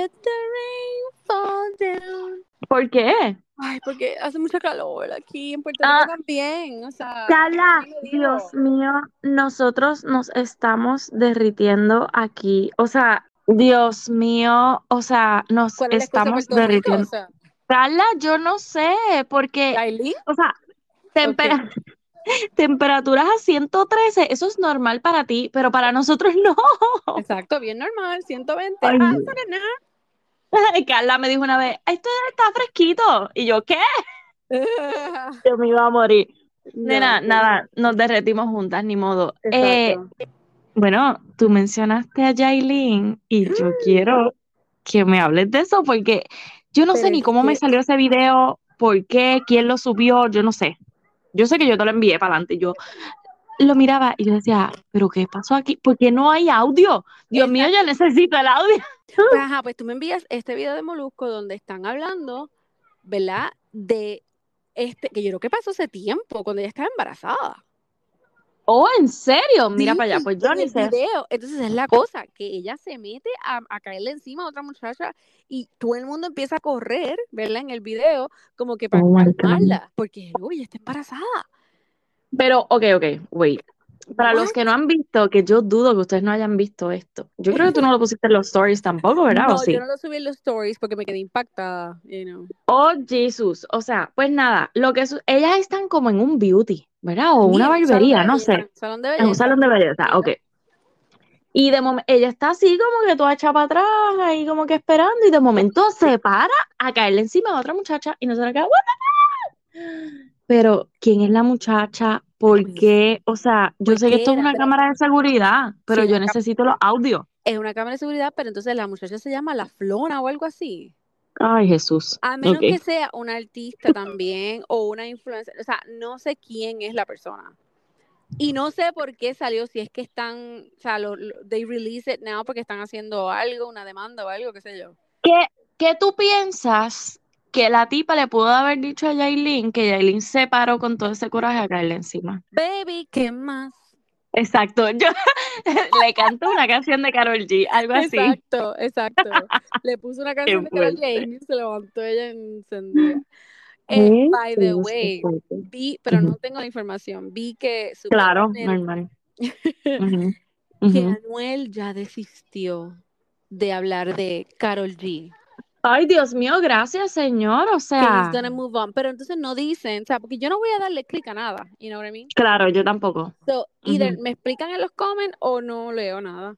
Let the rain fall down. ¿Por qué? Ay, porque hace mucha calor aquí en Puerto Ah. Rico también. O sea, Carla. Dios mío, nosotros nos estamos derritiendo aquí. O sea, Dios mío, o sea, nos ¿Cuál es estamos derritiendo. O sea, Carla, yo no sé, porque, Yailin, o sea, tempera- temperaturas a 113, eso es normal para ti, pero para nosotros no. exacto, bien normal, 120. Ay, ah, no. Carla me dijo una vez, esto está fresquito. Y yo, ¿qué? Yo me iba a morir. Nena, No, nada, nos derretimos juntas, ni modo. Eh, bueno, tú mencionaste a Yailin y yo quiero que me hables de eso porque yo no Pero sé ni cómo me salió ese video, por qué, quién lo subió, yo no sé. Yo sé que yo te lo envié para adelante. Yo lo miraba y yo decía, ¿pero qué pasó aquí? ¿Por qué no hay audio? Dios mío, yo necesito el audio. Pues, ajá, pues tú me envías este video de Molusco donde están hablando, ¿verdad? De este, que yo creo que pasó hace tiempo, cuando ella estaba embarazada. Oh, ¿en serio? Mira Sí, para allá, pues yo ni sé. video. Entonces es la cosa, que ella se mete a, a caerle encima a otra muchacha y todo el mundo empieza a correr, ¿verdad? En el video, como que para Oh calmarla, porque uy, está embarazada. Pero, ok, ok, wait. Para los que no han visto, que yo dudo que ustedes no hayan visto esto. Yo creo que tú no lo pusiste en los stories tampoco, ¿verdad? ¿O No, sí? yo no lo subí en los stories porque me quedé impactada, you know. Oh, Jesús. O sea, pues nada, lo que su- ellas están como en un beauty, ¿verdad? O una Sí, barbería, no belleza, sé. Salón de En un salón de belleza, ok. Y de momento, ella está así como que toda hecha para atrás, ahí como que esperando, y de momento se para a caerle encima a otra muchacha y nosotros acá, "What the fuck?". Pero, ¿quién es la muchacha? ¿Por qué? O sea, yo sé que esto es una cámara de seguridad, pero Sí, yo necesito los audios. Es una cámara de seguridad, pero entonces la muchacha se llama La Flona o algo así. Ay, Jesús. A menos que sea una artista también o una influencer. O sea, no sé quién es la persona. Y no sé por qué salió, si es que están, o sea, lo, lo- they release it now porque están haciendo algo, una demanda o algo, qué sé yo. ¿Qué, qué tú piensas que la tipa le pudo haber dicho a Yailin que Yailin se paró con todo ese coraje a caerle encima? Baby, ¿qué más? Exacto, yo le canto una canción de Karol G, algo así. Exacto, exacto. Le puso una canción de fuerte. G y se levantó ella encendida. Eh, by the way, vi, pero no tengo la información, vi que Claro, supuestamente normal. Ujú, que ujú. Anuel ya desistió de hablar de Carol G. Ay, Dios mío, gracias, señor. O Que he's sea, gonna move on. Pero entonces no dicen, o sea, porque yo no voy a darle clic a nada, you know what I mean? claro, yo tampoco. So, either me explican en los comments o no leo nada.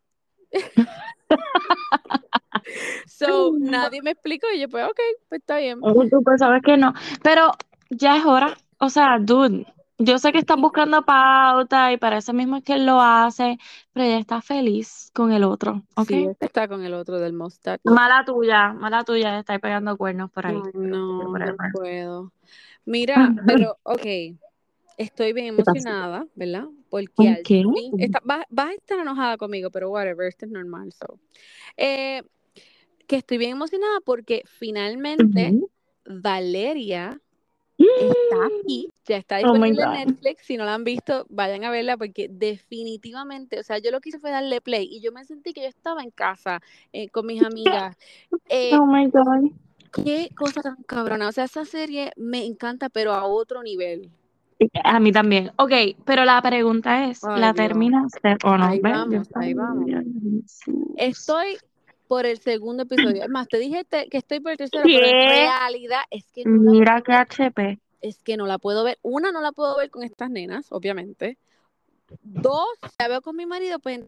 so, nadie me explicó y yo, pues, ok, pues está bien. Tú pues sabes que no. Pero ya es hora. O sea, dude, yo sé que estás buscando pauta y para eso mismo es que él lo hace, pero ella está feliz con el otro, ¿ok? Sí, está con el otro del mustache. Mala tuya, mala tuya de estar pegando cuernos por ahí. Ay, no, no puedo. Mira, pero, ok, estoy bien emocionada, ¿verdad? Porque al Ok. fin, está- vas, vas a estar enojada conmigo, pero whatever, esto es normal, so. Eh, que estoy bien emocionada porque finalmente. Valeria está aquí, ya está Oh disponible en. Netflix, si no la han visto, vayan a verla porque definitivamente, o sea, yo lo que hice fue darle play y yo me sentí que yo estaba en casa eh, con mis amigas. Eh, Oh my God. Qué cosa tan cabrona. O sea, esa serie me encanta, pero a otro nivel. A mí también. Ok, pero la pregunta es, Ay, ¿la Dios. terminaste o no? Vamos, ahí vamos. Estoy por el segundo episodio. Es más, te dije te- que estoy por el tercero, pero en ¿Qué? realidad es que no la, Mira que HP. es que no la puedo ver. Una, no la puedo ver con estas nenas, obviamente. Dos, la veo con mi marido, pues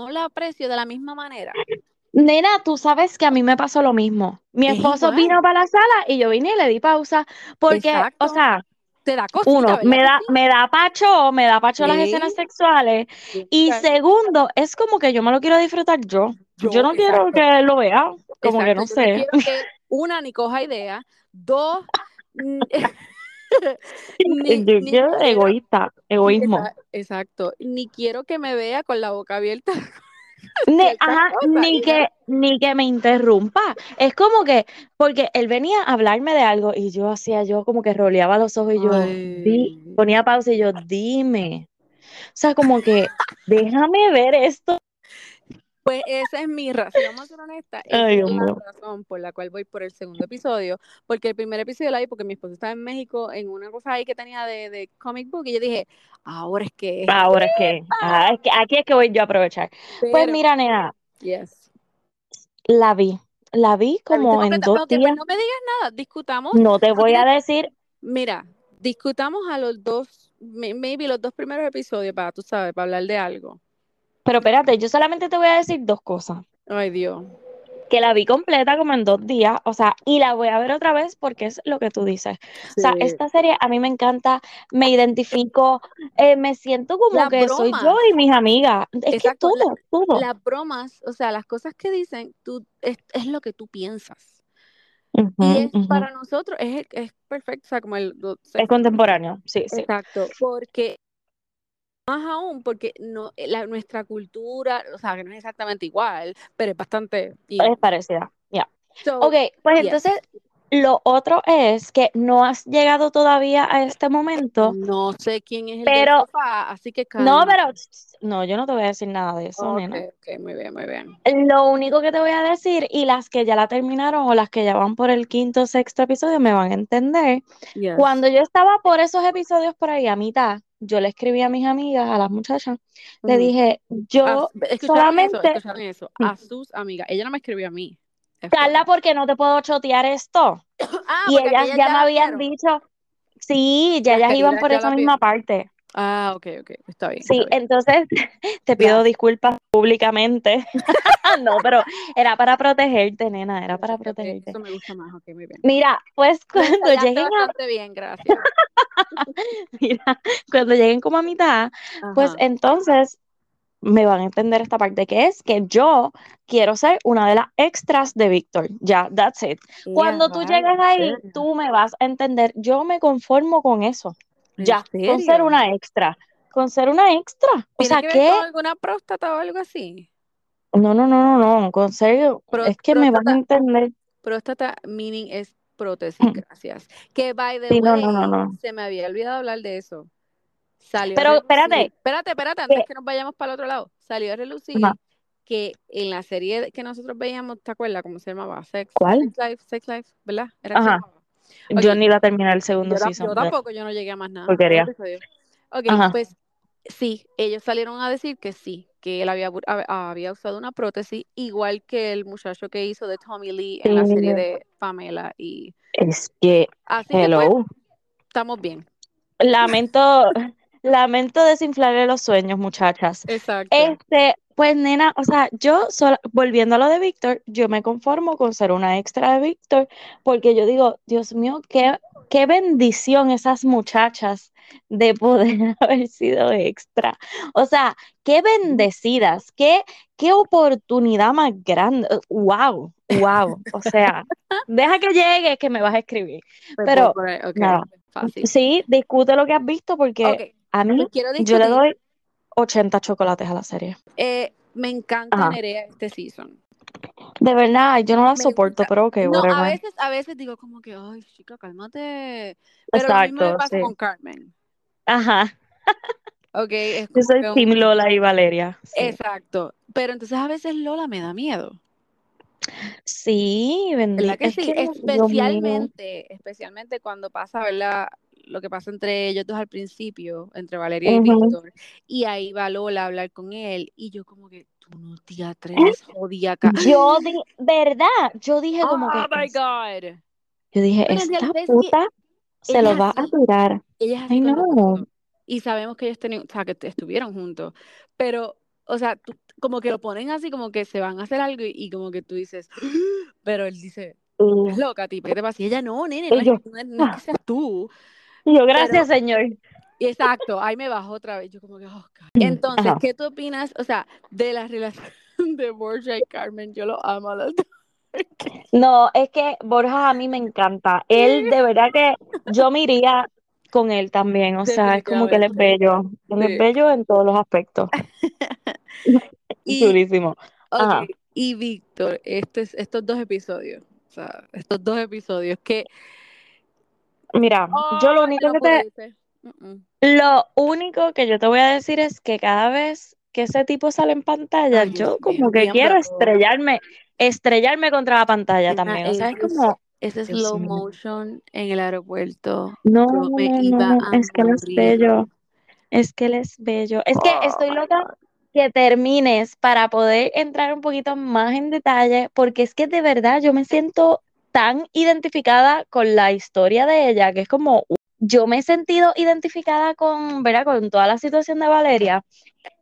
no la aprecio de la misma manera. Nena, tú sabes que a mí me pasó lo mismo. Mi Es esposo vino para la sala y yo vine y le di pausa porque, Exacto. o sea, Te da cosita, uno, ¿verdad me da, sí? me da pacho, me da pacho las escenas sexuales. Y segundo, es como que yo me lo quiero disfrutar yo. Yo, Yo, no quiero que él lo vea. Como que no yo sé. quiero que una ni coja idea, dos ni, Yo ni quiero egoísta, egoísmo. Exacto, ni quiero que me vea con la boca abierta. Ni, ajá, ni que, ni que me interrumpa. Es como que, porque él venía a hablarme de algo y yo hacía, yo como que roleaba los ojos y yo di- ponía pausa y yo, dime. O sea, como que, déjame ver esto. Pues esa es mi razón, vamos a ser honesta, esa Ay, es la razón por la cual voy por el segundo episodio, porque el primer episodio la vi porque mi esposo estaba en México en una cosa ahí que tenía de, de comic book y yo dije, ahora es que, Ahora es que, ah, es que aquí es que voy yo a aprovechar. Pues mira, nena, yes. la vi. La vi ¿La viste como en dos Ok, pues días. no me digas nada, discutamos. No te voy a decir, mira, discutamos a los dos, may- maybe los dos primeros episodios para, tú sabes, para hablar de algo. Pero espérate, yo solamente te voy a decir dos cosas. Ay, Dios. Que la vi completa como en dos días, o sea, y la voy a ver otra vez porque es lo que tú dices. O sea, esta serie a mí me encanta, me identifico, eh, me siento como que soy yo y mis amigas. Es que Exacto, la- todo, todo. las bromas, o sea, las cosas que dicen, tú, es, es lo que tú piensas. Y es para nosotros, es, es perfecto, o sea, como el... lo- Es contemporáneo, sí, sí. Exacto, porque más aún, porque no, eh, la, nuestra cultura, o sea, que no es exactamente igual, pero es bastante... Es parecida, ya. So, Ok, pues entonces lo otro es que no has llegado todavía a este momento, No sé quién es el pero sofá, así que no, calma. pero no, yo no te voy a decir nada de eso, Ok, nena. ok, muy bien, muy bien. Lo único que te voy a decir, y las que ya la terminaron o las que ya van por el quinto o sexto episodio me van a entender. Yes. Cuando yo estaba por esos episodios por ahí a mitad, yo le escribí a mis amigas, a las muchachas, le dije, yo ¿escucharon eso? solamente. A sus amigas. Ella no me escribió a mí. Carla, porque no te puedo chotear esto. Ah, Y ellas ya ya me habían vieron. dicho, sí, ya Las ellas iban por ya esa misma vieron. parte. Ah, ok, ok. Está bien, Sí, está bien. entonces te pido disculpas públicamente. No, pero era para protegerte, nena, era para protegerte. Eso me gusta más. Ok, muy bien. Mira, pues cuando ensayaste lleguen a, bien, gracias. mira, cuando lleguen como a mitad, pues Ajá. entonces me van a entender esta parte que es que yo quiero ser una de las extras de Víctor. Ya, that's it. Cuando tú ¿en ahí, tú me vas a entender. Yo me conformo con eso. ¿En Ya, con ser una extra. Con ser una extra. O ¿Tiene sea, que alguna próstata o algo así? No, no, no, no, no. Con serio, Pro- es que me vas a entender. próstata meaning es prótesis, gracias. Que by the Sí, no, way, no, no, no. se me había olvidado hablar de eso. Salió a Pero espérate, relucir. Espérate, espérate, antes que, que nos vayamos para el otro lado. Salió a relucir ajá, que en la serie que nosotros veíamos, ¿te acuerdas cómo se llamaba? Sex, ¿cuál? Sex Life, Sex Life, ¿verdad? Era Ajá, llamaba. yo ni la terminé el yo, segundo ta- season yo tampoco, yo no llegué a más nada. porquería. Ok, Ajá, pues sí, ellos salieron a decir que sí, que él había, había usado una prótesis, igual que el muchacho que hizo de Tommy Lee en la serie de Pamela. Y es que, así que pues, hello. estamos bien. Lamento, lamento desinflarle los sueños, muchachas. Exacto. Este, pues nena, o sea, yo sola- volviendo a lo de Víctor, yo me conformo con ser una extra de Víctor, porque yo digo, Dios mío, qué, qué bendición esas muchachas de poder haber sido extra. O sea, qué bendecidas, qué, qué oportunidad más grande. Wow, wow. O sea, deja que llegue, que me vas a escribir. Pues Pero nada, fácil. sí, discute lo que has visto, porque a mí quiero yo le doy 80 chocolates a la serie. Eh, me encanta Ajá. Nerea este season. De verdad, yo no la Me soporto, gusta. pero ok, No, a veces, a veces digo como que, ay, chica, cálmate. Pero lo mismo me Exacto, pasa sí. con Carmen. Ajá. Ok, es Yo soy que Team un... Lola y Valeria. Sí. Exacto. Pero entonces a veces Lola me da miedo. Sí, ¿Verdad bendito. que Es sí? que. Especialmente, especialmente cuando pasa, ¿verdad? Lo que pasa entre ellos dos al principio, entre Valeria y Ujú. Víctor, y ahí va Lola a hablar con él, y yo como que, tú no te atreves, jodíaca. Yo di, ¿verdad? Yo dije como que, Oh my es- God. yo dije, Pero esta puta se lo va a así, tirar. ella Ay, no. Y sabemos que ellos tenían, o sea, que estuvieron juntos, pero, o sea, tú- como que lo ponen así, como que se van a hacer algo y, y como que tú dices, pero él dice, estás Y, loca, tipo, ¿qué te pasa? Y ella, no, nene, no y es, no es, no es que seas tú, y yo, pero, gracias, señor. exacto, ahí me bajó otra vez, yo como que, oh, God. Entonces, Ajá. ¿qué tú opinas, o sea, de la relación de Borja y Carmen? Yo lo amo a los dos. No, es que Borja a mí me encanta. Él de verdad que yo me iría con él también. O sea, es como que él es bello. Él es bello en todos los aspectos. Y, Durísimo. Ajá. ok, y Víctor, este, es- estos dos episodios, o sea, estos dos episodios que, Mira, yo lo único que te, lo único que yo te voy a decir es que cada vez que ese tipo sale en pantalla, Ay, yo como que quiero estrellarme, estrellarme contra la pantalla también. O sea, es como, ese slow mío. motion en el aeropuerto, No, no, no, iba no, es que él es bello. Es que él es bello. Es que Oh estoy loca que termines para poder entrar un poquito más en detalle, porque es que de verdad yo me siento tan identificada con la historia de ella, que es como, yo me he sentido identificada con, ¿verdad? Con toda la situación de Valeria.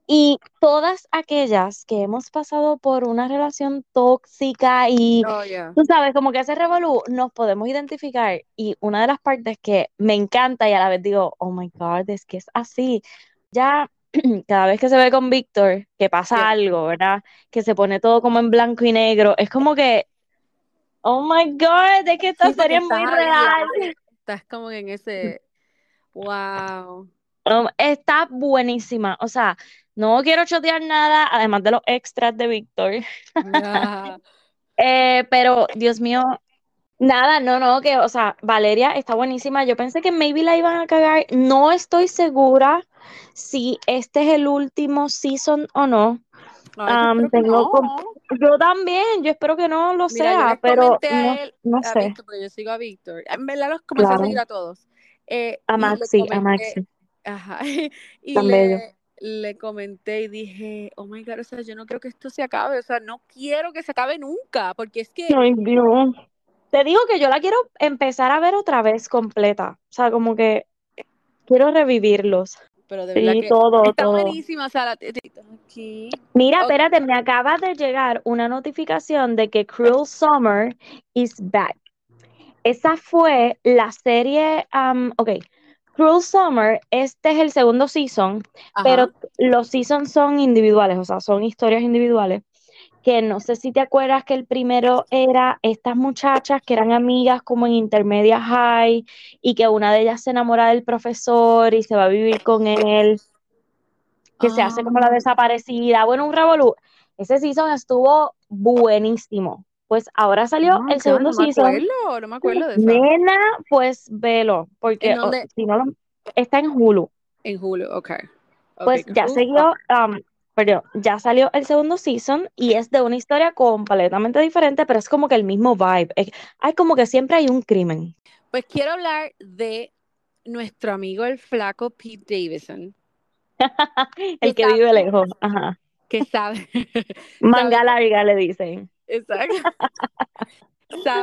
Y todas aquellas que hemos pasado por una relación tóxica y Oh, yeah. tú sabes, como que ese revolú, nos podemos identificar. Y una de las partes que me encanta y a la vez digo, oh my God, es que es así. Ya cada vez que se ve con Víctor, que pasa Yeah. algo, ¿verdad? Que se pone todo como en blanco y negro, es como que, oh my God, es que esta Sí, serie es muy real. estás como en ese, wow. Um, está buenísima. O sea, no quiero chotear nada, además de los extras de Víctor. Eh, pero, Dios mío, nada, no, no, que, o sea, Valeria está buenísima. Yo pensé que maybe la iban a cagar. No estoy segura si este es el último season o no. Ay, Um, tengo no. Yo también, yo espero que no lo Mira, sea, pero no, él, sé. Víctor, porque yo sigo a Víctor. En verdad los comencé a seguir a todos. Eh, A Maxi, a Maxi, ajá, y tan bello. le, le comenté y dije, oh my God, o sea, yo no creo que esto se acabe, o sea, no quiero que se acabe nunca, porque es que, Ay, Dios. Te digo que yo la quiero empezar a ver otra vez completa. O sea, como que quiero revivirlos. Pero de verdad Sí, que todo, está todo. buenísima, o sea, la, aquí. Mira, Ok, espérate, me acaba de llegar una notificación de que Cruel Summer is back. Esa fue la serie, um, ok, Cruel Summer, este es el segundo season, pero los seasons son individuales, o sea, son historias individuales, que no sé si te acuerdas que el primero era estas muchachas que eran amigas como en intermedia high y que una de ellas se enamora del profesor y se va a vivir con él, que se hace como la Ah, desaparecida, bueno, un revolú. Ese season estuvo buenísimo. Pues ahora salió oh el segundo no me season. acuerdo, no me acuerdo de esa. Nena, pues velo, ¿En porque o- si no lo, está en Hulu. En julio, ok. Ok, Pues ya siguió, Summer. um, perdón, ya salió el segundo season y es de una historia completamente diferente, pero es como que el mismo vibe. Es- hay como que siempre hay un crimen. Pues quiero hablar de nuestro amigo el flaco Pete Davidson, El que que vive lejos, ajá. que sabe, Manga larga le dicen. exacto,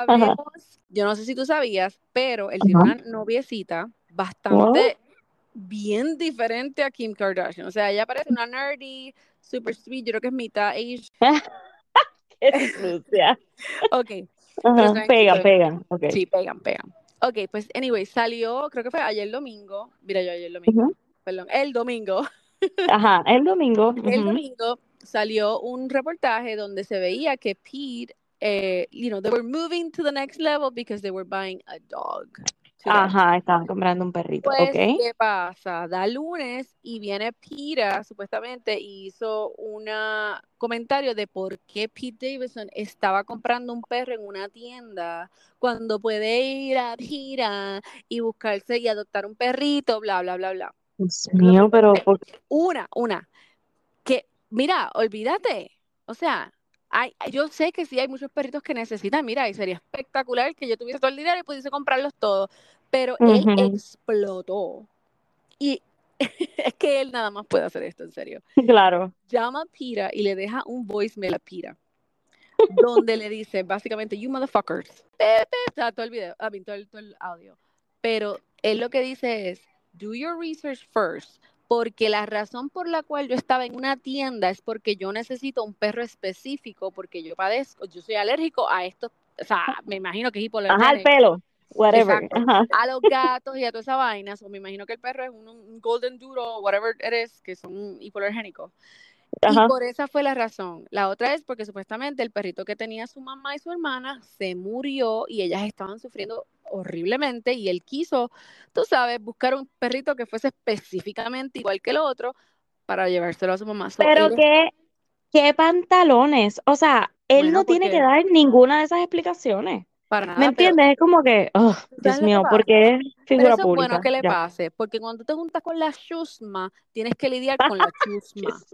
Ajá, sabemos, yo no sé si tú sabías, pero él tiene ajá. una noviecita bastante bien diferente a Kim Kardashian. O sea, ella parece una nerdy, super sweet, yo creo que es mitad Asian. Qué sucia. Ok, Ajá, saben, pegan, pegan, ok. sí, pegan, pegan. Ok, pues anyway, salió, creo que fue ayer domingo, mira yo ayer domingo, perdón, el domingo. Ajá, el domingo. El domingo salió un reportaje donde se veía que Pete, eh, you know, they were moving to the next level because they were buying a dog. Today. Ajá, estaban comprando un perrito, Pues, ok. ¿qué pasa? Da lunes y viene Pira, supuestamente, y hizo un comentario de por qué Pete Davidson estaba comprando un perro en una tienda cuando puede ir a Pira y buscarse y adoptar un perrito, bla, bla, bla, bla. Dios mío, pero ¿por Una, una, que, mira, olvídate, o sea, hay, yo sé que sí hay muchos perritos que necesitan, mira, y sería espectacular que yo tuviese todo el dinero y pudiese comprarlos todos, pero él Ujú. explotó. Y es que él nada más puede hacer esto, en serio. Claro. Llama a Pira y le deja un voicemail a Pira, donde le dice básicamente, you motherfuckers. Sea, todo el video, todo el, todo el audio. Pero él lo que dice es, do your research first, porque la razón por la cual yo estaba en una tienda es porque yo necesito un perro específico, porque yo padezco, yo soy alérgico a estos, o sea, me imagino que es Ajá, el hipoalergénico. pelo. Whatever. Ajá. A los gatos y a toda esa vaina, o me imagino que el perro es un, un golden doodle, whatever it is, que son hipoalergénicos. Y por esa fue la razón. La otra es porque supuestamente el perrito que tenía su mamá y su hermana se murió y ellas estaban sufriendo horriblemente y él quiso, tú sabes, buscar un perrito que fuese específicamente igual que el otro para llevárselo a su mamá. Pero qué, qué pantalones. O sea, él Bueno, no tiene porque- que dar ninguna de esas explicaciones. Para nada. ¿Me entiendes? Es como que, oh, Dios mío, porque es figura pero eso pública. es bueno que le ya. pase, porque cuando te juntas con la chusma, tienes que lidiar con la chusma.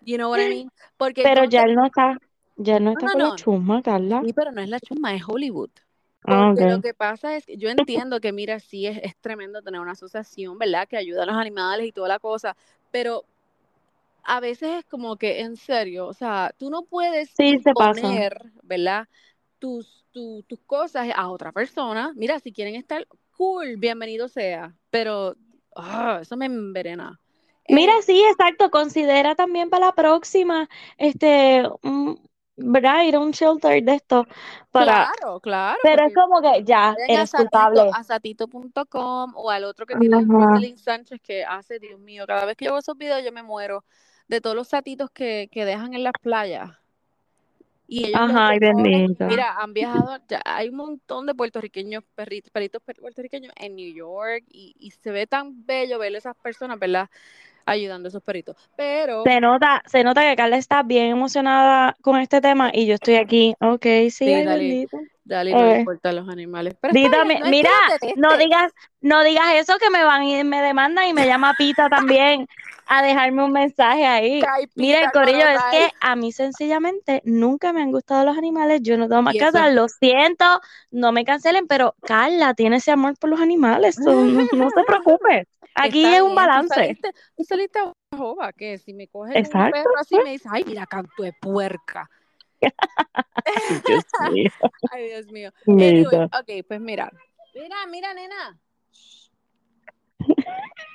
You know what I mean? Porque Pero ya él no está, ya no está no, con no. la chusma, Carla. Sí, pero no es la chusma, es Hollywood. Ah, Porque ok. lo que pasa es que yo entiendo que, mira, sí es, es tremendo tener una asociación, ¿verdad? Que ayuda a los animales y toda la cosa, pero a veces es como que, en serio, o sea, tú no puedes Sí, imponer, ¿verdad? Tus, tu- tus cosas a otra persona. Mira, si quieren estar cool, bienvenido sea, pero ah, eso me envenena. Eh, Mira, sí, exacto. Considera también para la próxima, este, un- ¿verdad? Ir a un shelter de esto para, claro, claro. pero es como que ya a eres Satito- culpable. a satito.com o al otro que tiene Ajá. Rosalind Sánchez que hace, Dios mío, cada vez que yo veo esos videos yo me muero de todos los satitos que, que dejan en las playas. Y ellos los Ajá, ay, recogen. bendito. Mira, han viajado, ya hay un montón de puertorriqueños, perritos, perritos per- puertorriqueños en New York y, y se ve tan bello ver esas personas, ¿verdad? Ayudando a esos perritos. Pero Se nota, se nota que Carla está bien emocionada con este tema y yo estoy aquí, ok, sí, Sí, ay, bendito. Dale, no le Eh. importan los animales. Pero bien, no que mira, no digas, no digas eso que me van y me demandan y me llama Pita también a dejarme un mensaje ahí. Caipita, Mira, el corillo, es que a mí sencillamente nunca me han gustado los animales, yo no tengo más hacer, lo siento, no me cancelen, pero Carla tiene ese amor por los animales, so, no, se preocupe. Aquí Está es un balance. tú saliste a jova, que si me cogen un perro así me dice, ay, mira, canto de puerca. Dios mío. Ay, Dios mío. Anyway, ok, pues mira. Mira, mira, nena.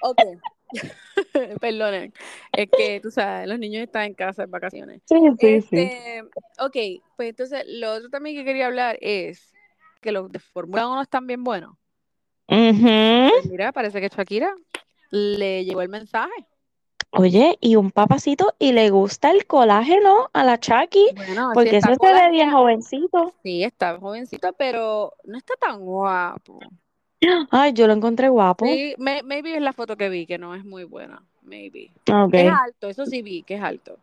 Ok. Perdonen. Es que, tú sabes, los niños están en casa en vacaciones. Sí, sí, sí. Este, ok, pues entonces lo otro también que quería hablar es que los de Fórmula 1 están bien buenos. Pues mira, parece que Shakira le llegó el mensaje. Oye, y un papacito, y le gusta el colágeno a la Chucky, Bueno, porque eso se ve bien jovencito. Sí, está jovencito, pero no está tan guapo. Ay, yo lo encontré guapo. Sí, may- maybe es la foto que vi, que no es muy buena. Maybe. Ok. Es alto, eso sí vi, que es alto.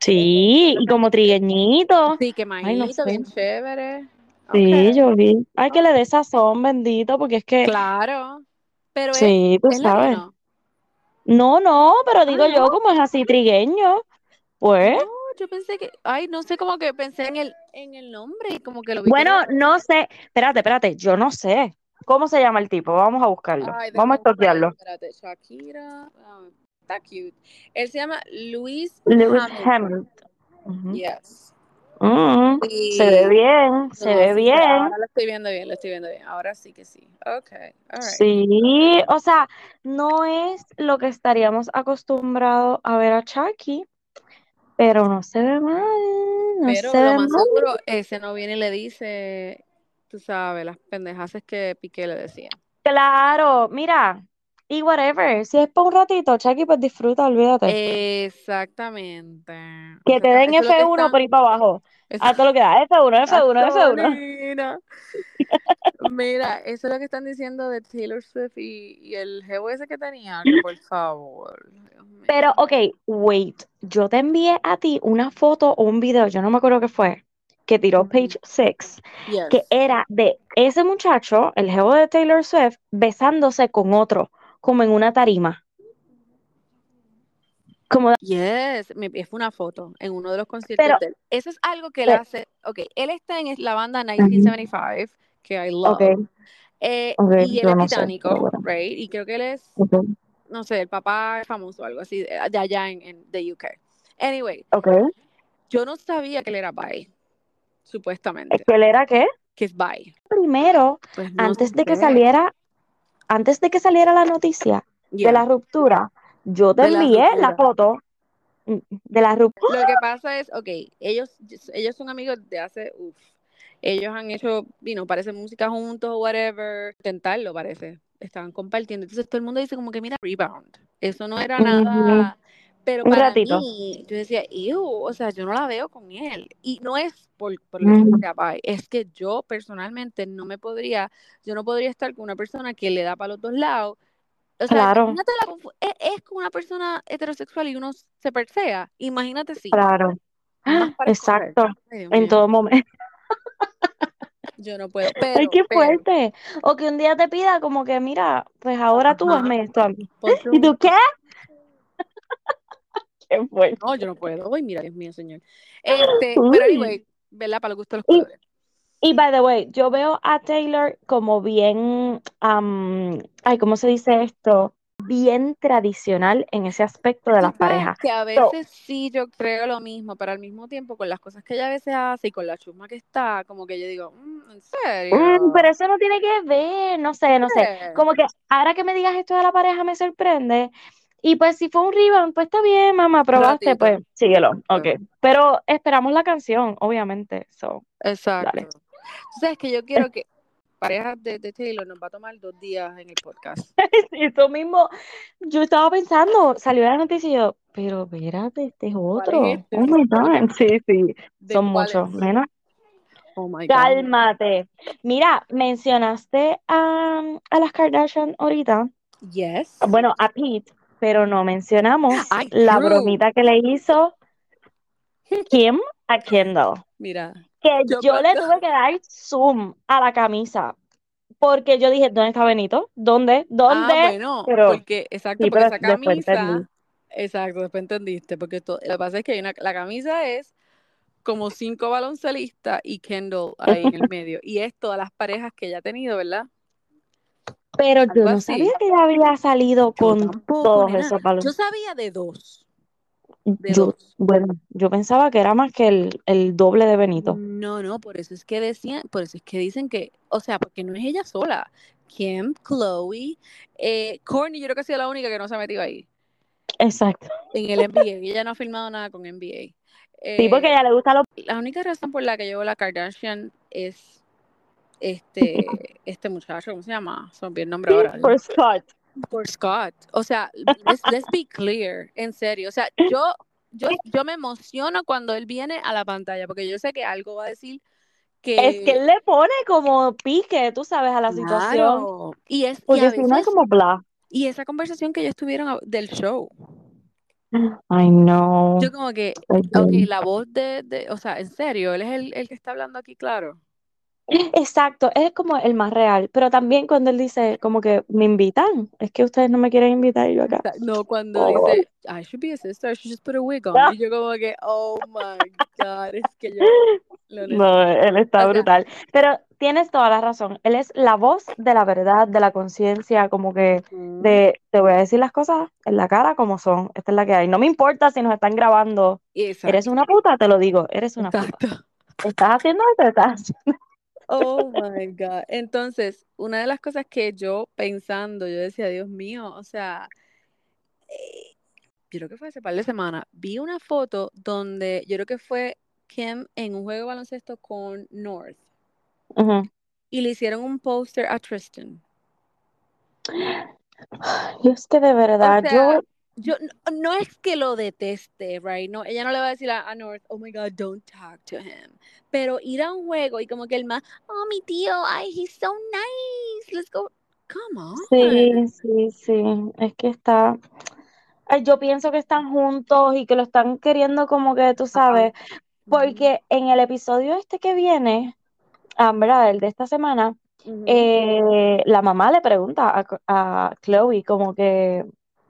Sí, y como trigueñito. Sí, que Ay, no sé. bien chévere. Sí, yo vi. Ay, que le dé sazón, bendito, porque es que, Claro. Pero es, sí, tú es sabes. latino. No, no, pero digo Ah, yo, ¿no? como es así trigueño, pues. No, yo pensé que, ay, no sé, como que pensé en el, en el nombre y como que lo vi. que Bueno, era- no sé. Espérate, espérate, yo no sé. ¿Cómo se llama el tipo? Vamos a buscarlo. Ay, Vamos a estoquearlo. Espérate, Shakira. ah, está cute. Él se llama Luis Lewis Hamilton. Hamilton. Ujú. Yes. Mm, Y- Se ve bien, se No, ve bien. Ahora lo estoy viendo bien, lo estoy viendo bien. Ahora sí que sí. Ok, alright. Sí, o sea, no es lo que estaríamos acostumbrados a ver a Chucky, pero no se ve mal, no Pero se lo ve más mal. seguro, ese no viene y le dice, tú sabes, las pendejaces que Piqué le decía. Claro, mira, y whatever, si es por un ratito, Chucky, pues disfruta, olvídate. Exactamente. Que te den eso es lo que F1 están- por ahí para abajo, eso- a todo lo que da, F1, F1, F1. Mira, mira, eso es lo que están diciendo de Taylor Swift y, y el jevo ese que tenía, que por favor. Pero, ok, wait, yo te envié a ti una foto o un video, yo no me acuerdo qué fue, que tiró. Page Six. Yes. que era de ese muchacho, el jefe de Taylor Swift, besándose con otro, como en una tarima. Como, Yes, me, fue una foto en uno de los conciertos Pero- de él. Eso es algo que él Pero- hace. Ok, él está en la banda 1975, que I love. ok, Eh, y él es no sé, británico, bueno. right? Y creo que él es, ok, no sé, el papá es famoso o algo así, de de allá en, en the UK. Anyway, yo no sabía que él era bi, supuestamente, ¿Que él era qué? que es bi. Primero, Pues no antes de que sé. saliera, antes de que saliera la noticia Yeah. de la ruptura, yo te De envié la foto mm, de la ruptura. Lo que pasa es, ok, ellos, ellos son amigos de hace, uff, ellos han hecho, vino, parece música juntos o whatever, intentarlo parece, estaban compartiendo, entonces todo el mundo dice como que mira, rebound, eso no era nada, pero para ratito. mí, yo decía, ew, o sea, yo no la veo con él, y no es por, por Ujú. que sea bi, es que yo personalmente no me podría, yo no podría estar con una persona que le da para los dos lados, o sea, Claro. imagínate la confu- es, es como una persona heterosexual y uno se persea, imagínate si Claro. Exacto, en todo momento. Yo no puedo. Pero, Ay, qué pero, fuerte. O que un día te pida como que, mira, pues ahora tú Ajá. hazme esto a mí. ¿Y tú qué? Qué fuerte. No, yo no puedo. Uy, mira, Dios mío, señor. Este, pero anyway, ¿verdad? Para lo gusto de los colores. Y by the way, yo veo a Taylor como bien, am, ay, ¿cómo se dice esto? Bien tradicional en ese aspecto de las parejas. Que a veces sí yo creo lo mismo, pero al mismo tiempo con las cosas que ella a veces hace y con la chusma que está, como que yo digo, "Mm, ¿en serio? Mm, pero eso no tiene que ver, no sé, no sé. Eh. Como que ahora que me digas esto de la pareja me sorprende. Y pues si fue un rebound, pues está bien, mamá, probaste, Ratito. pues síguelo. Ok. Pero esperamos la canción, obviamente. So, Exacto. Dale. Sabes que yo quiero que parejas de, de Taylor nos va a tomar dos días en el podcast. eso mismo, yo estaba pensando, salió la noticia y yo, pero espérate, este es ¿Cuál otro. es este? Oh my God. Sí, sí, ¿De son muchos. Nena, Oh my God. cálmate. Mira, mencionaste a, a las Kardashian ahorita. Yes. Bueno, a Pete, pero no mencionamos Ay, la bromita que le hizo Kim a Kendall. Mira, Que Yo yo, le tuve que dar zoom a la camisa. Porque yo dije, ¿dónde está Benito? ¿Dónde? ¿Dónde? Ah, bueno, Pero- porque, exacto, sí, porque esa camisa, exacto, después entendiste, porque lo que pasa es que hay una, la camisa es como cinco baloncelistas y Kendall ahí en el medio, y es todas las parejas que ella ha tenido, ¿verdad? Pero yo no sabía que ella había salido Yo con tampoco, todos nena. esos palos. Yo sabía de dos, de Yo, dos. bueno, yo pensaba que era más que el, el doble de Benito. No, no, por eso es que decían, por eso es que dicen que, o sea, porque no es ella sola. Kim, Chloe, eh, Courtney, yo creo que ha sido la única que no se ha metido ahí Exacto. en el NBA. Ella no ha filmado nada con NBA. Sí, porque a ella le gusta los... la única razón por la que yo veo la Kardashian es este, este muchacho, ¿cómo se llama? Son bien nombre ahora. Por Scott. Por Scott. O sea, let's, let's be clear, en serio. O sea, yo, yo, yo me emociono cuando él viene a la pantalla, porque yo sé que algo va a decir que. Es que él le pone como pique, tú sabes, a la situación. Claro. Y es y Porque a si no es veces- como bla. y esa conversación que ellos tuvieron del show. Ay, no. Yo como que, ok, la voz de, de, o sea, en serio, él es el, el que está hablando aquí, claro. Exacto, es como el más real. Pero también cuando él dice, como que me invitan, es que ustedes no me quieren invitar y yo acá. No, cuando Oh. dice, I should be a sister, I should just put a wig on. Ah. Y yo como que, oh my God, es que yo lo No, él está O sea- brutal. Pero tienes toda la razón. Él es la voz de la verdad, de la conciencia, como que de te voy a decir las cosas en la cara como son. Esta es la que hay. No me importa si nos están grabando. Exacto. Eres una puta, te lo digo. Eres una puta. Exacto. Estás haciendo esto, estás haciendo- Oh my God. Entonces, una de las cosas que yo pensando, yo decía, Dios mío, o sea, eh, yo creo que fue hace par de semanas, vi una foto donde yo creo que fue Kim en un juego de baloncesto con North y le hicieron un póster a Tristan. Y es que de verdad, O sea, yo Yo no, no es que lo deteste, right? No, ella no le va a decir a, a North, oh my God, don't talk to him. Pero ir a un juego y como que el más, oh mi tío, ay, he's so nice, let's go. Come on. Sí, sí, sí, es que está, ay, yo pienso que están juntos y que lo están queriendo como que tú sabes, porque en el episodio este que viene, ah, ¿verdad? El de esta semana, eh, la mamá le pregunta a, a Chloe como que,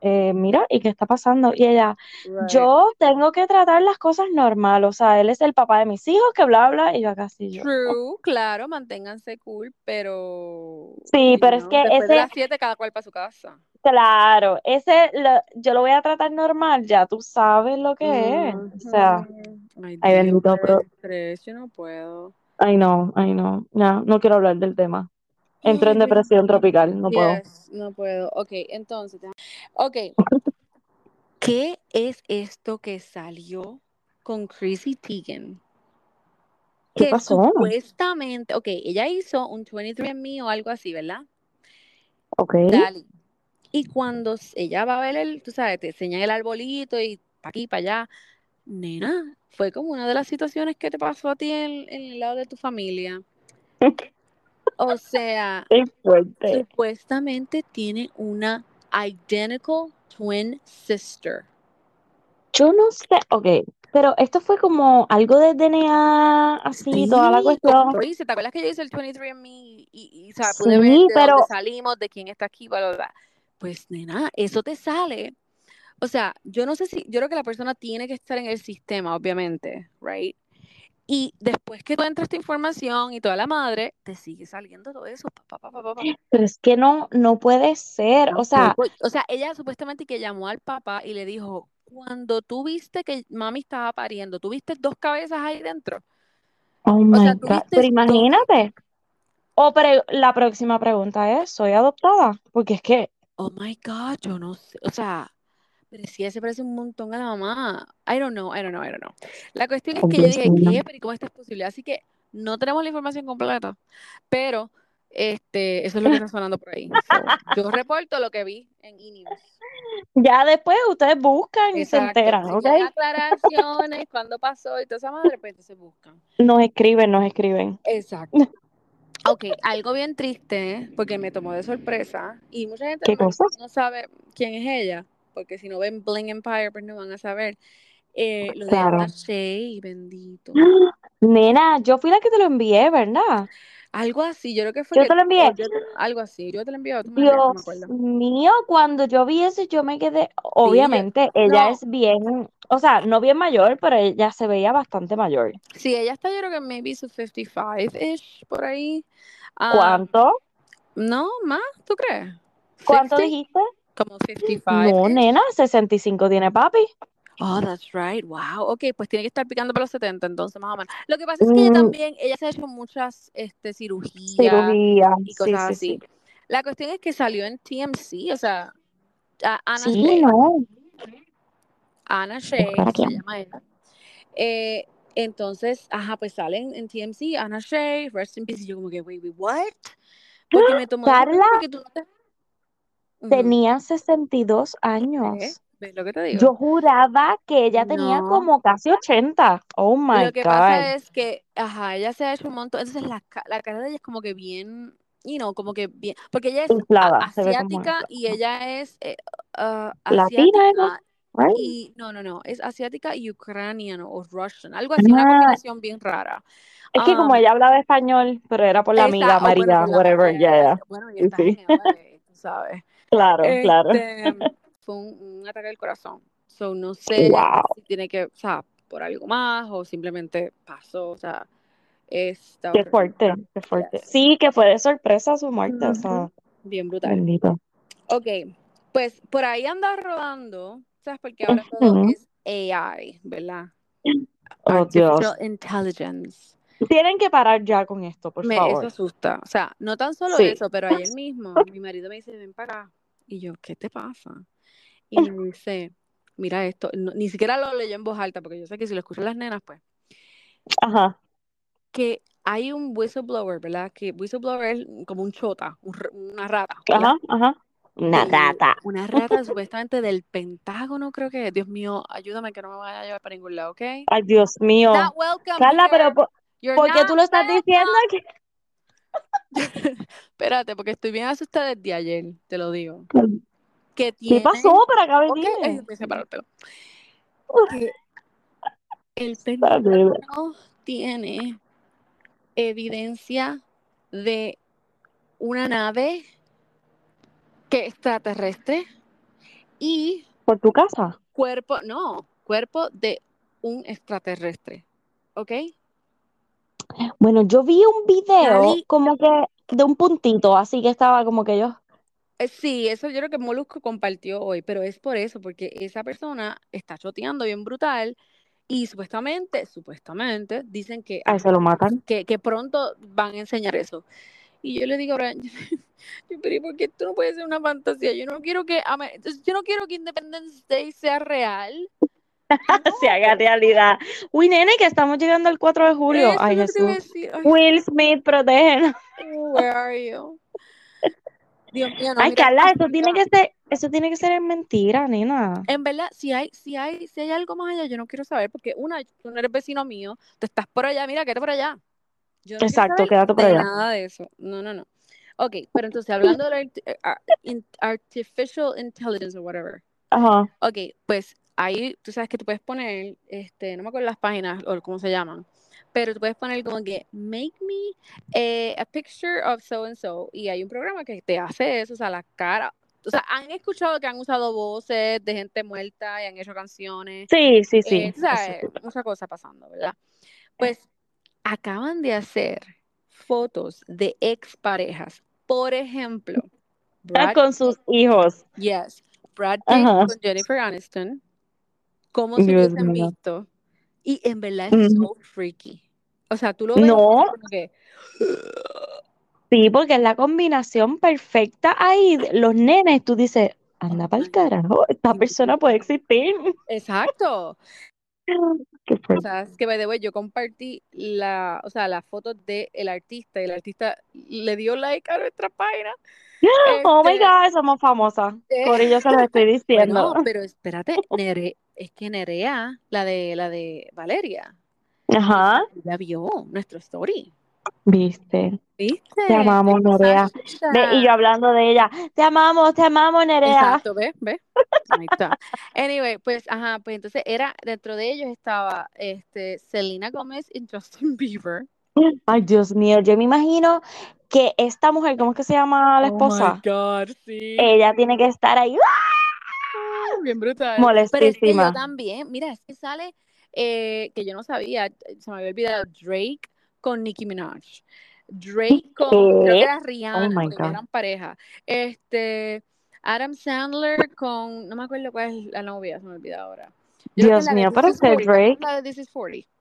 eh, mira, ¿y qué está pasando? Y ella, Right. yo tengo que tratar las cosas normal, o sea, él es el papá de mis hijos, que bla, bla, y yo acá sí, yo, True, claro, manténganse cool, pero. Sí, pero es que después de ese- las 7, cada cual para su casa. Claro, ese lo- yo lo voy a tratar normal, ya tú sabes lo que es. O sea. Ay, bendito, pero- yo no puedo. ay no, ay no, ya, no quiero hablar del tema. Entro en depresión tropical, no puedo. Yes, no puedo. Ok, entonces, ok. ¿Qué es esto que salió con Chrissy Teigen? ¿Qué Que pasó? supuestamente, ok, ella hizo un 23andMe o algo así, ¿verdad? Ok. Dali. Y cuando ella va a ver el, tú sabes, te enseñan el arbolito y para aquí, para allá, nena, fue como una de las situaciones que te pasó a ti en, en el lado de tu familia. O sea, fuerte. supuestamente tiene una identical twin sister. Yo no sé, ok, Pero esto fue como algo de DNA, así, toda la Sí, cuestión. ¿te acuerdas que yo hice el 23andMe y, y, y o sea, pude ver Sí, de pero dónde salimos, de quién está aquí, bla, bla, bla? Pues, nena, eso te sale. O sea, yo no sé si, yo creo que la persona tiene que estar en el sistema, obviamente, right? Y después que tú entras esta información y toda la madre, te sigue saliendo todo eso. pa, pa, pa, pero es que no, no puede ser. O sea, o sea, ella supuestamente que llamó al papá y le dijo, cuando tú viste que mami estaba pariendo, ¿tú viste dos cabezas ahí dentro? oh O my sea, God. Pero dos- imagínate. O pero la próxima pregunta es, ¿soy adoptada? Porque es que, Oh my God, yo no sé. O sea, pero sí, se parece un montón a la mamá. I don't know, I don't know, I don't know. La cuestión es que yo dije. ¿qué? Pero ¿y cómo esto es posible? Así que no tenemos la información completa, pero este, eso es lo que está sonando por ahí. So, yo reporto lo que vi en E-News. ya después ustedes buscan y se Exacto. enteran, Si ¿ok? quieren aclaraciones, cuándo pasó y toda esa madre, pues entonces buscan. Nos escriben, nos escriben. Exacto. Ok, algo bien triste, porque me tomó de sorpresa y mucha gente no sabe quién es ella, porque si no ven Bling Empire, pues no van a saber. Eh, lo de Claro. Shea, bendito. Nena, yo fui la que te lo envié, ¿verdad? Algo así, yo creo que fue Yo que te lo envié. yo algo así, yo te lo envié, tú me lo enviaste, no me Dios mío, cuando yo vi eso, yo me quedé, obviamente, ella no. es bien, o sea, no bien mayor, pero ella se veía bastante mayor. Sí, ella está yo creo que maybe su 55-ish, por ahí. Ah, ¿Cuánto? no, más, ¿tú crees? ¿Cuánto 60? dijiste? Como 55. No, nena, 65 tiene papi. Oh, that's right. Wow. Ok, pues tiene que estar picando para los 70, entonces más o menos. Lo que pasa es que ella Mm, también, ella se ha hecho muchas este, cirugías cirugía, y cosas sí, así. La cuestión es que salió en TMC, o sea, a- Anna sí. Sí, Shea. no. Anna Shea, se llama ella. Eh, entonces, ajá, pues salen en TMC, Anna Shea, Rest in Peace, y yo como que, wait, wait, what? Porque me tomó Carla porque tú no te... Tenía 62 ¿Ves? años. ¿Ves lo que te digo? Yo juraba que ella tenía No. como casi 80. Oh my Lo que God. pasa es que, ajá, ella se ha hecho un montón, entonces la, la cara de ella es como que bien, you know, como que bien, porque ella es Inflada, asiática y ella es eh, ah, Latina, ¿no? Right? y, no, no, no, es asiática y ucraniana o Russian, algo así, una Ah, combinación bien rara. es que como Um, ella hablaba español, pero era por la amiga María, whatever, ella- yeah. bueno, y en sí. Tú sabes. Claro, claro. Este, fue un, un ataque al corazón. So, no sé Wow. si tiene que, o sea, por algo más o simplemente pasó, o sea, está Qué horrible. fuerte, qué fuerte. Yes. Sí, que fue de sorpresa su muerte, o sea. Bien brutal. bendito. Ok, pues por ahí anda rodando, ¿sabes? Porque ahora todo es AI, ¿verdad? Oh, Dios. Intelligence. Tienen que parar ya con esto, por Me, eso favor. asusta. O sea, no tan solo Sí. eso, pero ayer mismo mi marido me dice, ven para acá. Y yo, ¿qué te pasa? Y me dice, mira esto. No- ni siquiera lo leyó en voz alta, porque yo sé que si lo escuchan las nenas, pues. Ajá. Que hay un whistleblower, ¿verdad? Que whistleblower es como un chota, un una rata, ¿verdad? Ajá, ajá. Una gata. Una rata supuestamente del Pentágono, creo que. Dios mío, ayúdame que no me vaya a llevar para ningún lado, ¿ok? Ay, Dios mío. Not welcome Carla, here. pero ¿por, qué tú lo estás diciendo? que- Espérate, porque estoy bien asustada desde ayer, te lo digo. ¿Qué tiene. pasó? Pero acá me separó el pelo. Que el Está bien. Pentágono tiene evidencia de una nave que extraterrestre y ¿Por tu casa? cuerpo, no, cuerpo de un extraterrestre. ¿Ok? Bueno, yo vi un video como que de un puntito, así que estaba como que yo. Eh, Sí, eso yo creo que Molusco compartió hoy, pero es por eso, porque esa persona está choteando bien brutal y supuestamente, supuestamente, dicen que, Ay, se lo matan. que, que pronto van a enseñar eso. Y yo le digo, Brian, pero ¿y por qué esto no puede ser una fantasía? Yo no quiero que, yo no quiero que Independence Day sea real. Se haga realidad. Uy, nene, que estamos llegando al 4 de julio. Eso Ay, Jesús. Ay, Will Smith, protegen. where are you? Dios mío, no, Ay, mira, Carla, eso tiene que ser, eso tiene que ser en mentira, nena. En verdad, si hay, si hay, si hay algo más allá, yo no quiero saber, porque una, tú no eres vecino mío, tú estás por allá, mira, quédate por allá. Yo no Exacto, quédate por allá. nada de eso. No, no, no. Ok, pero entonces, hablando de la eh, artificial intelligence o whatever. Ajá. Ok, pues ahí tú sabes que tú puedes poner, este, no me acuerdo las páginas o cómo se llaman, pero tú puedes poner como que make me eh, a picture of so and so y hay un programa que te hace eso, o sea, la cara. O sea, han escuchado que han usado voces de gente muerta y han hecho canciones. Sí, sí, sí. Eh, sabes, mucha cosa pasando, ¿verdad? Pues acaban de hacer fotos de exparejas. Por ejemplo, Brad, con sus hijos. Yes. Brad Pitt con Jennifer Aniston. Como se hubiesen visto. Y en verdad es so freaky. O sea, tú lo ves no. Sí, porque es la combinación perfecta ahí. Los nenes, tú dices, anda para el carajo, esta persona puede existir. Exacto. Qué o sea, es que the way, yo compartí la, o sea, la foto del el artista y el artista le dio like a nuestra página. Oh my Este, god, somos famosas. Por ello se lo estoy diciendo. Bueno, pero espérate, Nere, es que Nerea, la de la de Valeria, Ajá. ya vio nuestro story. ¿Viste? ¿Viste? Te amamos, Nerea. Ve, y yo hablando de ella, te amamos, te amamos, Nerea. Exacto, ¿ves? ¿Ves? Ahí está. Anyway, pues, ajá, pues entonces era, dentro de ellos estaba este, Selena Gómez y Justin Bieber. Ay, Dios mío, yo me imagino que esta mujer, ¿cómo es que se llama la esposa? Oh my God, sí. Ella tiene que estar ahí. Bien brutal. Molestísima. Pero es que yo también, mira, es que sale, eh, que yo no sabía, se me había olvidado, Drake con Nicki Minaj. Drake con, creo que era Rihanna, Oh my porque God. eran pareja. Este, Adam Sandler con, no me acuerdo cuál es la novia, se me olvida ahora. Yo que Dios mío, pero is 40, ¿te acuerdas Drake. La de This is 40.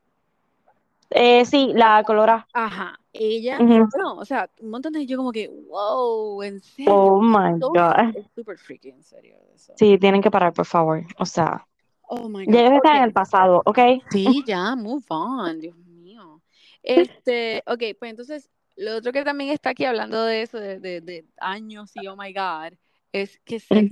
Eh, sí, la colora. Ajá, ella, Ujú. bueno, o sea, un montón de yo como que, wow, en serio. Oh my God. Es súper freaky, en serio. Eso. Sí, tienen que parar, por favor. O sea, Oh my God. ya ellos están en el pasado, ¿ok? Sí, ya, move on, Dios mío. Este, ok, pues entonces, lo otro que también está aquí hablando de eso, de, de, de años y oh my God, es que Sex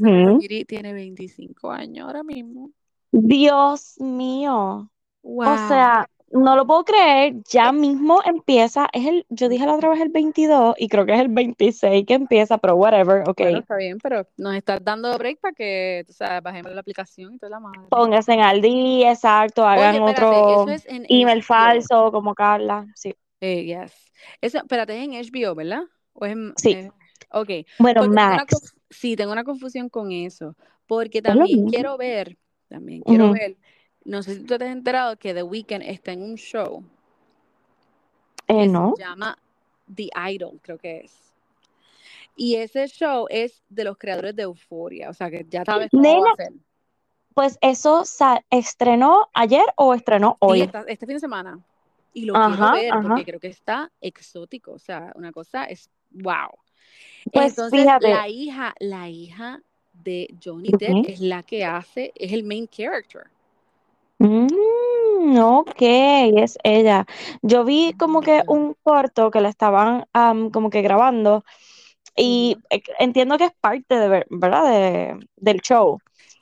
tiene 25 años ahora mismo. Dios mío. Wow. O sea, no lo puedo creer, ya mismo empieza, es el, yo dije la otra vez el 22 y creo que es el 26 que empieza, pero whatever, ok. bueno, está bien, pero nos estás dando break para que, o sea, bajemos la aplicación y toda la madre. Pónganse al día, exacto, Oye, hagan espérate, otro es en email HBO. falso como Carla, sí. Eh, yes. Eso, espérate, es en HBO, ¿verdad? ¿O es en- Sí. eh, ok. Bueno, Porque tengo una Max, sí, tengo una confusión con eso, porque también quiero ver, también quiero ver, no sé si tú te has enterado que The Weeknd está en un show Eh, no. se llama The Idol, creo que es. Y ese show es de los creadores de Euphoria, o sea que ya sabes cómo va a ser. pues eso estrenó ayer o estrenó Sí, hoy. este fin de semana. Y lo quiero ver ajá. porque creo que está exótico, o sea, una cosa es wow. Pues Entonces, fíjate, la hija, la hija de Johnny ¿de Depp es la que hace, es el main character. Mm, ok, es ella. Yo vi como que un corto que la estaban am, como que grabando y eh, entiendo que es parte de, ver- ¿verdad? De, del show.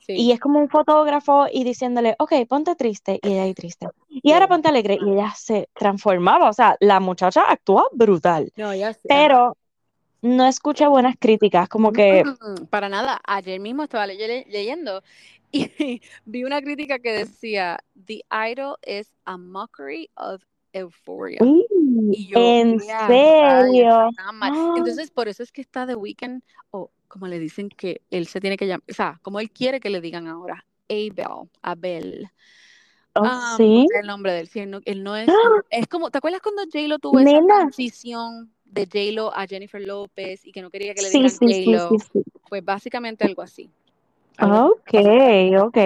Y es como un fotógrafo y diciéndole, ok, ponte triste, y ella ahí triste. Y ahora ponte alegre, y ella se transformaba. O sea, la muchacha actúa brutal, No, ya sé. pero no escuché buenas críticas, como que, Mm, Para nada, ayer mismo estaba leye- le- leyendo y vi una crítica que decía, The Idol is a mockery of Euphoria. Y yo, ¿en "Ea, rayos, serio? está mal". Ah, Entonces, por eso es que está The Weeknd, o como le dicen que él se tiene que llamar, o sea, como él quiere que le digan ahora, Abel, Abel. oh, Ah, sí. el nombre de él, no, él no es, ¡Ah! es como, ¿te acuerdas cuando J-Lo tuvo esa Nena, transición de J-Lo a Jennifer López y que no quería que le sí, dijeran sí, sí, sí, J-Lo? sí. Pues básicamente algo así. Ok, ok.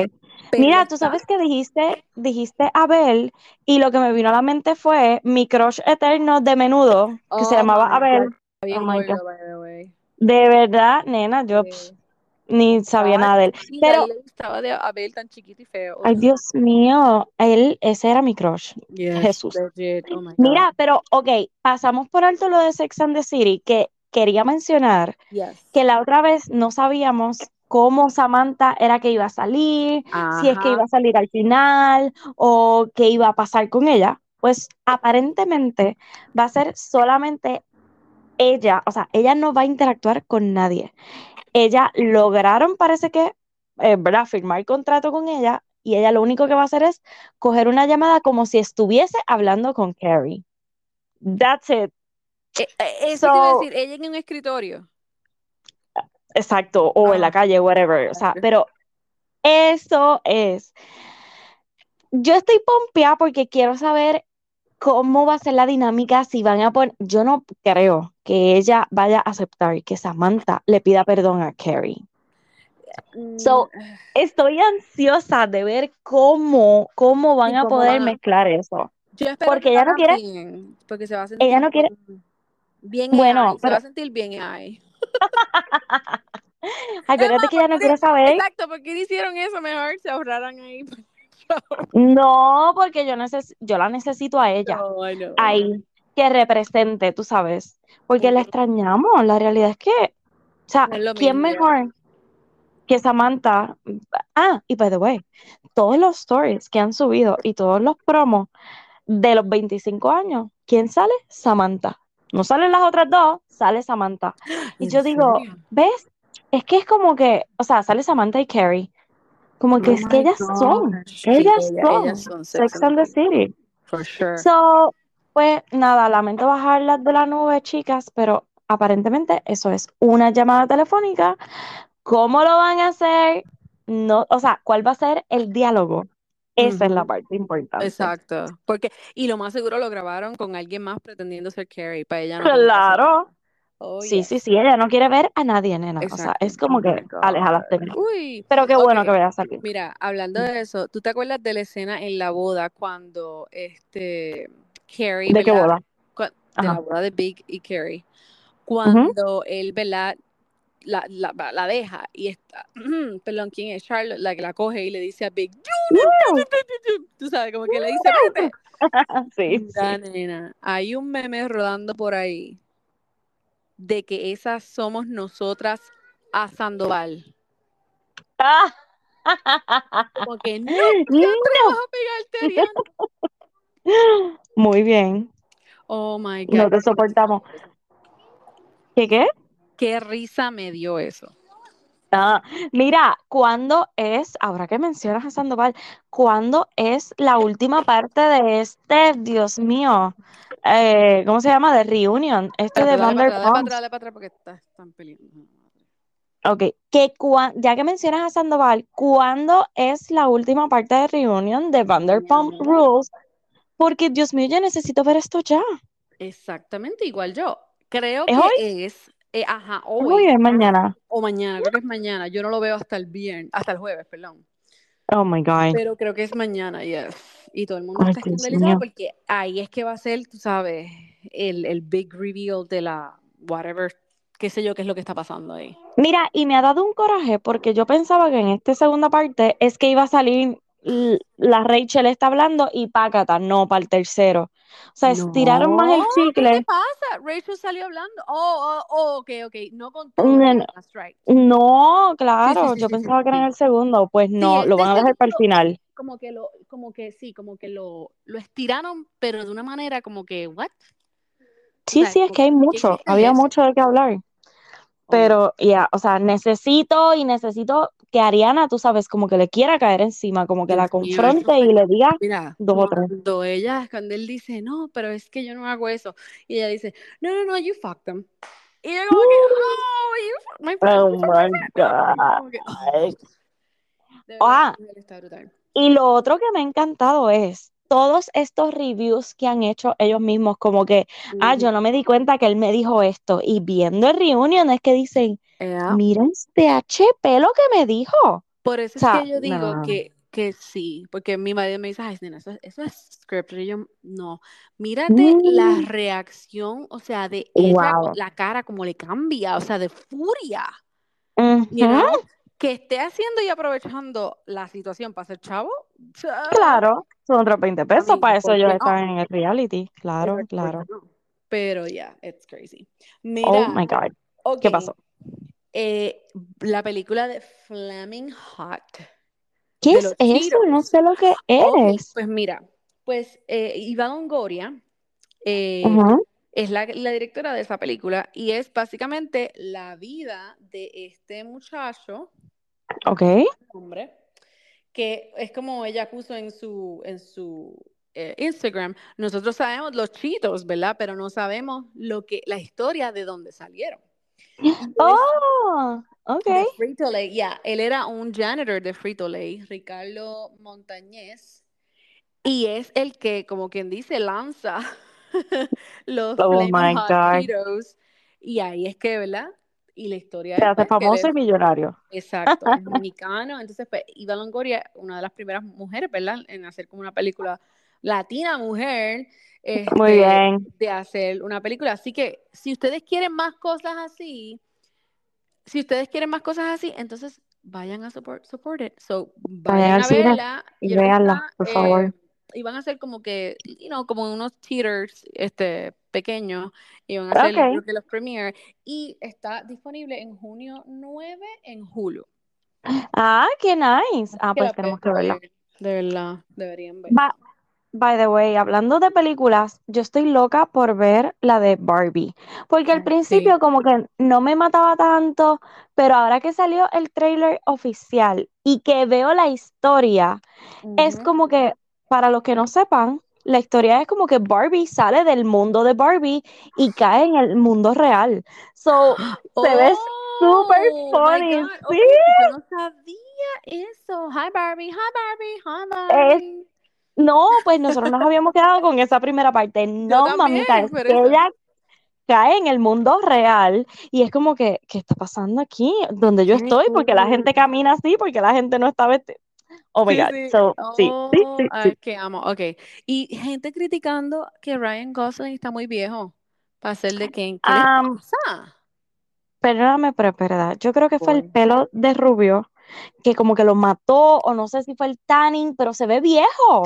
Pero Mira, tú sabes que dijiste, dijiste Abel, y lo que me vino a la mente fue mi crush eterno de menudo, que se Oh llamaba Abel. Oh my God. De verdad, nena, yo ni sabía nada de él. Pero, le gustaba de Abel tan chiquito y feo. ay. Dios mío, él, ese era mi crush. Yes, Jesús. Oh. Mira, pero, ok, pasamos por alto lo de Sex and the City, que quería mencionar Yes. que la otra vez no sabíamos cómo Samantha era que iba a salir, si es que iba a salir al final o qué iba a pasar con ella. Pues aparentemente va a ser solamente ella, o sea, ella no va a interactuar con nadie. Ella lograron, parece que, eh, ¿verdad? Firmar contrato con ella y ella lo único que va a hacer es coger una llamada como si estuviese hablando con Carrie. That's it. Eh, eh, eso te iba a decir, ella en un escritorio. Exacto, o en la calle, whatever. O sea, pero eso es. Yo estoy pompeada porque quiero saber cómo va a ser la dinámica, si van a poner. Yo no creo que ella vaya a aceptar que Samantha le pida perdón a Carrie. So, mm. estoy ansiosa de ver cómo, cómo van a poder mezclar eso. Yo espero porque ella no quiere. porque se va a sentir ella no quiere. Bien, bueno, se va a sentir bien ahí. Acuérdate que ella no quiere saber. Exacto, porque hicieron eso, mejor se ahorraran ahí. no, porque yo, neces yo la necesito a ella. Ahí, que represente, tú sabes. Porque la extrañamos. La realidad es que, o sea, ¿quién mejor que Samantha? Ah, y by the way, todos los stories que han subido y todos los promos de los 25 años, ¿quién sale? Samantha. No salen las otras dos, sale Samantha. Y yo digo, ¿ves? Es que es como que, o sea, sale Samantha y Carrie. Como que oh es que ellas son, ellas, son, Sex and the City. For sure. So, pues nada, lamento bajarlas de la nube, chicas, pero aparentemente eso es una llamada telefónica. ¿Cómo lo van a hacer? No, o sea, ¿cuál va a ser el diálogo? Esa es la parte importante. Exacto. Porque, y lo más seguro lo grabaron con alguien más pretendiendo ser Carrie, para ella no. Claro. Oh, sí, sí, sí, ella no quiere ver a nadie, nena. O sea, es como oh que alejadas de mí. Pero qué bueno que veas aquí. Mira, hablando de eso, ¿tú te acuerdas de la escena en la boda cuando este Carrie. ¿De qué boda? De la boda de Big y Carrie. Cuando él, ¿verdad? La, la, la, deja y está, perdón, ¿quién es? Charlotte, la que la coge y le dice a Big, tú sabes, como que le dice, vete. sí, Nena, hay un meme rodando por ahí de que esas somos nosotras a Sandoval. Ah. Como que no, no. a pegarte, Muy bien. Oh my God. No te soportamos. ¿Qué qué? Qué risa me dio eso. Ah, mira, ¿cuándo es, ahora que mencionas a Sandoval, cuándo es la última parte de este, Dios mío, eh, ¿cómo se llama? De Reunion, este de Vanderpump. Dale para atrás porque están peleando. Ok, que ya que mencionas a Sandoval, ¿cuándo es la última parte de Reunion de Vanderpump Rules? Porque, Dios mío, yo necesito ver esto ya. Exactamente, igual yo. Creo que es eh, ajá, hoy. es mañana. O mañana, creo que es mañana. Yo no lo veo hasta el viernes, hasta el jueves, perdón. Oh my God. Pero creo que es mañana, yes. Y todo el mundo está escandalizado porque ahí es que va a ser, tú sabes, el, el big reveal de la whatever, qué sé yo, qué es lo que está pasando ahí. Mira, y me ha dado un coraje porque yo pensaba que en esta segunda parte es que iba a salir la Rachel está hablando y pácata, no, para el tercero. O sea, estiraron más el chicle. ¿Qué pasa? Rachel salió hablando. Oh, oh, oh ok, ok. No con no, no, claro, yo pensaba que era en el segundo. Pues no, lo van a dejar para el final. Como que lo, como que sí, como que lo, lo estiraron, pero de una manera como que, ¿what? Sí, sí, es que hay mucho, había mucho de qué hablar. Pero ya, o sea, necesito y necesito que Ariana, tú sabes, como que le quiera caer encima, como que la confronte y le diga mira, dos o tres. Cuando ella, cuando él dice, no, pero es que yo no hago eso, y ella dice, no, no, no, you fuck them. Y ella como que, oh, you fuck my. Oh my God. Oh, ah, y lo otro que me ha encantado es todos estos reviews que han hecho ellos mismos, como que, ah, yo no me di cuenta que él me dijo esto. Y viendo el reunion es que dicen, miren este HP lo que me dijo. Por eso es que yo digo que, que sí, porque mi madre me dice, ay, nena, eso, es script. Y yo, no, mírate la mm. reacción, o sea, de ella, la cara como le cambia, o sea, de furia que esté haciendo y aprovechando la situación para ser chavo. Claro, son otros 20 pesos, para eso ellos están en el reality. Claro, claro. Pero ya, it's crazy. oh my God. ¿Qué pasó? Eh, la película de Flaming Hot. ¿Qué es eso? No sé lo que es. pues mira, pues eh, Iván Longoria eh, es la, directora de esa película y es básicamente la vida de este muchacho Ok. hombre, que es como ella puso en su, en su eh, Instagram, nosotros sabemos los chitos, ¿verdad? Pero no sabemos lo que, la historia de dónde salieron. Oh, ok. Frito Lay, ya, él era un janitor de Frito Lay, Ricardo Montañez, y es el que, como quien dice, lanza los Oh my God. Cheetos, y ahí es que, ¿verdad? Y la historia Se hace pues, famoso y millonario. Exacto, es mexicano. Entonces, pues, Eva Longoria, una de las primeras mujeres, ¿verdad? En hacer como una película latina mujer, Muy este, bien. de hacer una película. Así que, si ustedes quieren más cosas así, si ustedes quieren más cosas así, entonces vayan a support, support it. So, vayan a verla. y está, por eh, favor. Van a ser como que, you know, como unos theaters este, pequeños. Y van a hacer, Ok. creo que los premiere. Y está disponible en junio 9 en Hulu. Ah, qué nice. Ah, pues tenemos que verla. ver, De verdad, deberían ver. Va- by the way, hablando de películas, yo estoy loca por ver la de Barbie, porque al principio sí. como que no me mataba tanto, pero ahora que salió el trailer oficial y que veo la historia, es como que, para los que no sepan, la historia es como que Barbie sale del mundo de Barbie y cae en el mundo real. So, se ve súper Oh funny, sí. No sabía eso. Hi Barbie, hi Barbie, hi Barbie. No, pues nosotros nos habíamos quedado con esa primera parte. No, también, mamita, es que ella cae en el mundo real y es como que, ¿qué está pasando aquí? Donde yo estoy, porque la gente camina así, porque la gente no está vestida. Oh my Sí, God. sí. So, sí, sí, Oh, sí, ay, que amo. Ok. Y gente criticando que Ryan Gosling está muy viejo para ser de Ken. ¿Qué pasa? perdóname, pero verdad. Yo creo que fue el pelo de rubio que como que lo mató, o no sé si fue el tanning, pero se ve viejo.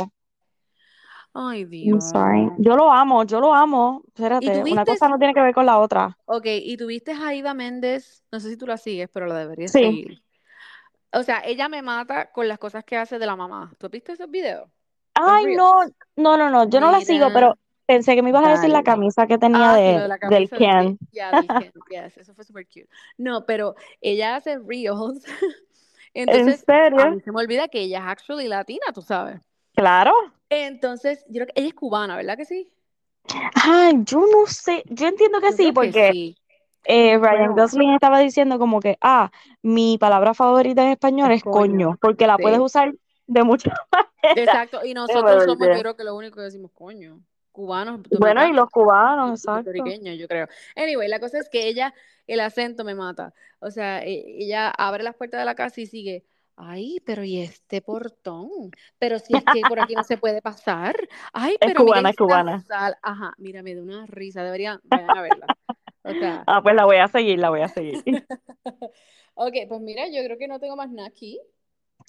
Ay, I'm sorry. Dios. Yo lo amo, yo lo amo. ¿Y Espérate, una cosa no tiene que ver con la otra. Ok, y tuviste a Ida Méndez, no sé si tú la sigues, pero la deberías Sí. seguir. O sea, ella me mata con las cosas que hace de la mamá. ¿Tú has visto esos videos? Ay, no, no, no, no, yo no la sigo, pero pensé que me ibas a decir la camisa que tenía Ah, sí, de, la del Ken. Yes, eso fue súper cute. No, pero ella hace reels. ¿En Entonces, a serio? mí se me olvida que ella es actually latina, tú sabes. Claro. Entonces, yo creo que ella es cubana, ¿verdad que sí? Ay, yo no sé, yo entiendo que Yo sí, creo que porque sí. Eh, Ryan Gosling estaba diciendo como que, ah, mi palabra favorita en español es es coño, coño. porque la puedes usar de muchas maneras. Exacto, y nosotros somos, yo creo que lo único que decimos coño. Cubanos, Bueno, y los cubanos, exacto. yo creo. Anyway, la cosa es que ella, el acento me mata. O sea, e- ella abre las puertas de la casa y sigue, ay, pero ¿y este portón? Pero si es que por aquí no se puede pasar. Ay, Es pero mira cubana, es cubana. sala. Ajá, mira, me da una risa, deberían, vayan a verla. O sea, Ah, pues la voy a seguir, la voy a seguir. ok, pues mira, yo creo que no tengo más nada aquí.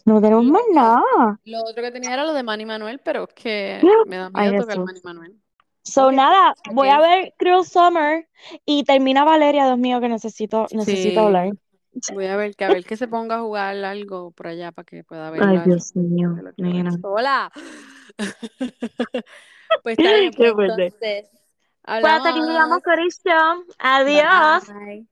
No tenemos más nada. lo otro que tenía era lo de Manny Manuel, pero es que me da Ay, miedo tocar Jesús. Manny Manuel. So, nada, voy a ver Cruel Summer y termina Valeria, Dios mío, que necesito, necesito hablar. Sí, voy a ver que a ver que se ponga a jugar algo por allá para que pueda Ay, verla. Dios mío, ver sola. Pues está bien, pues Qué entonces Pues hasta aquí llegamos, hablamos. Adiós. Bye.